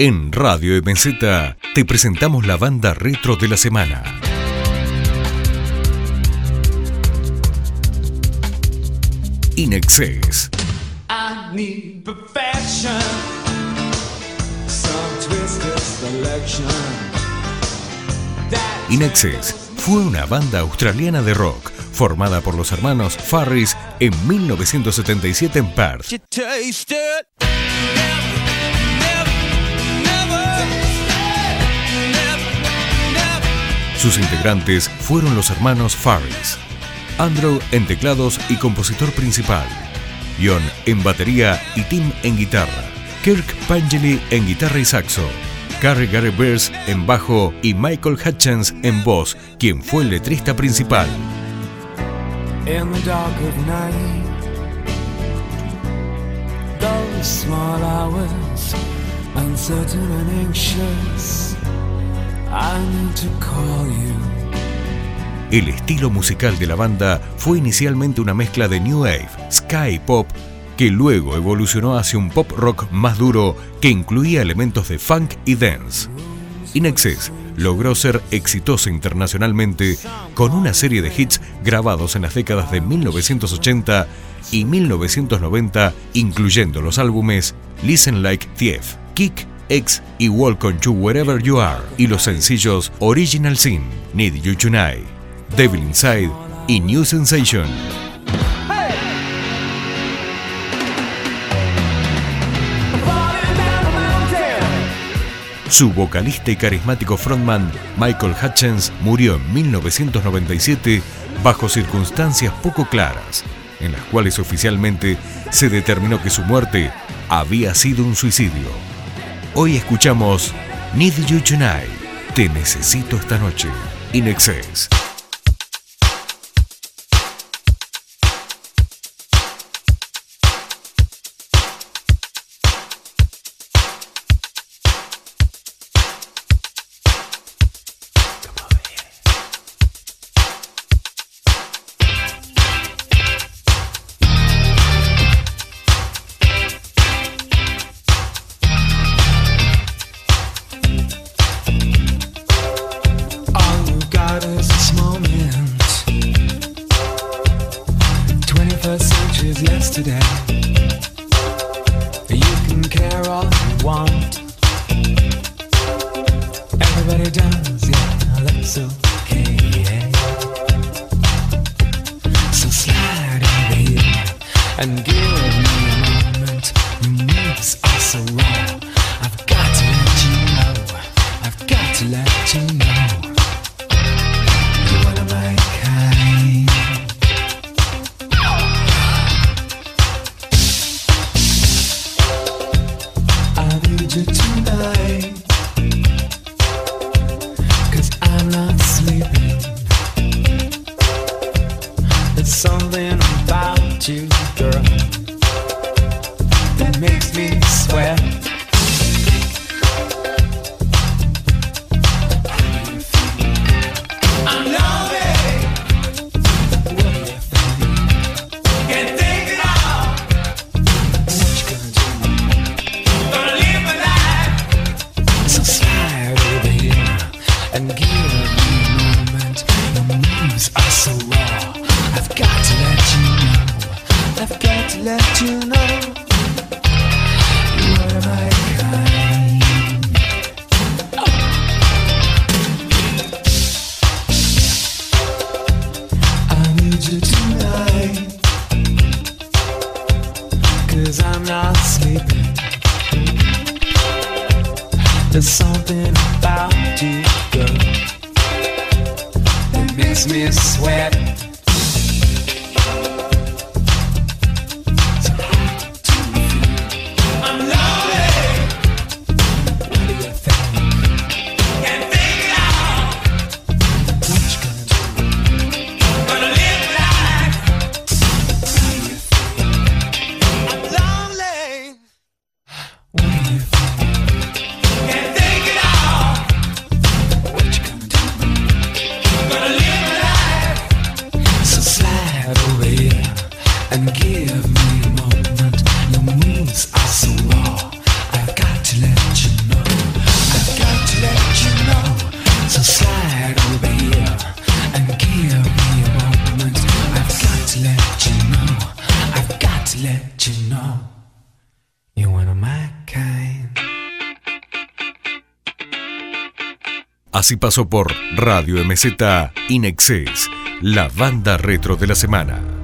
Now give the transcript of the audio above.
En Radio MZ te presentamos la banda retro de la semana. Inexcess. I need perfection. Some twisted selection. That Inexcess fue una banda australiana de rock formada por los hermanos Farris en 1977 en Perth. Sus integrantes fueron los hermanos Farris. Andrew en teclados y compositor principal. John en batería y Tim en guitarra. Kirk Pangeli en guitarra y saxo. Carrie Gary Bears en bajo y Michael Hutchins en voz, quien fue el letrista principal. Uncertain anxious, El estilo musical de la banda fue inicialmente una mezcla de New Wave, Sky Pop, que luego evolucionó hacia un pop rock más duro que incluía elementos de funk y dance. Inexcess logró ser exitosa internacionalmente con una serie de hits grabados en las décadas de 1980 y 1990, incluyendo los álbumes Listen Like Thief, Kick, X y Welcome to Wherever You Are, y los sencillos Original Sin, Need You Tonight, Devil Inside y New Sensation. Su vocalista y carismático frontman Michael Hutchins murió en 1997 bajo circunstancias poco claras, en las cuales oficialmente se determinó que su muerte había sido un suicidio. Hoy escuchamos Need You Tonight, Te Necesito esta noche, In Excess. Yesterday. You can care all you want. Everybody does, yeah, that's okay. Yeah. So slide over here and give me a moment. Your moves are so raw. I've got to let you know. I've got to let you know. Something about you, girl, that makes me sweat. I've got to let you know. What am I kind? I need you tonight. Cause I'm not sleeping. There's something about you, that makes me sweat. Así pasó por Radio MZ Inexes, la banda retro de la semana.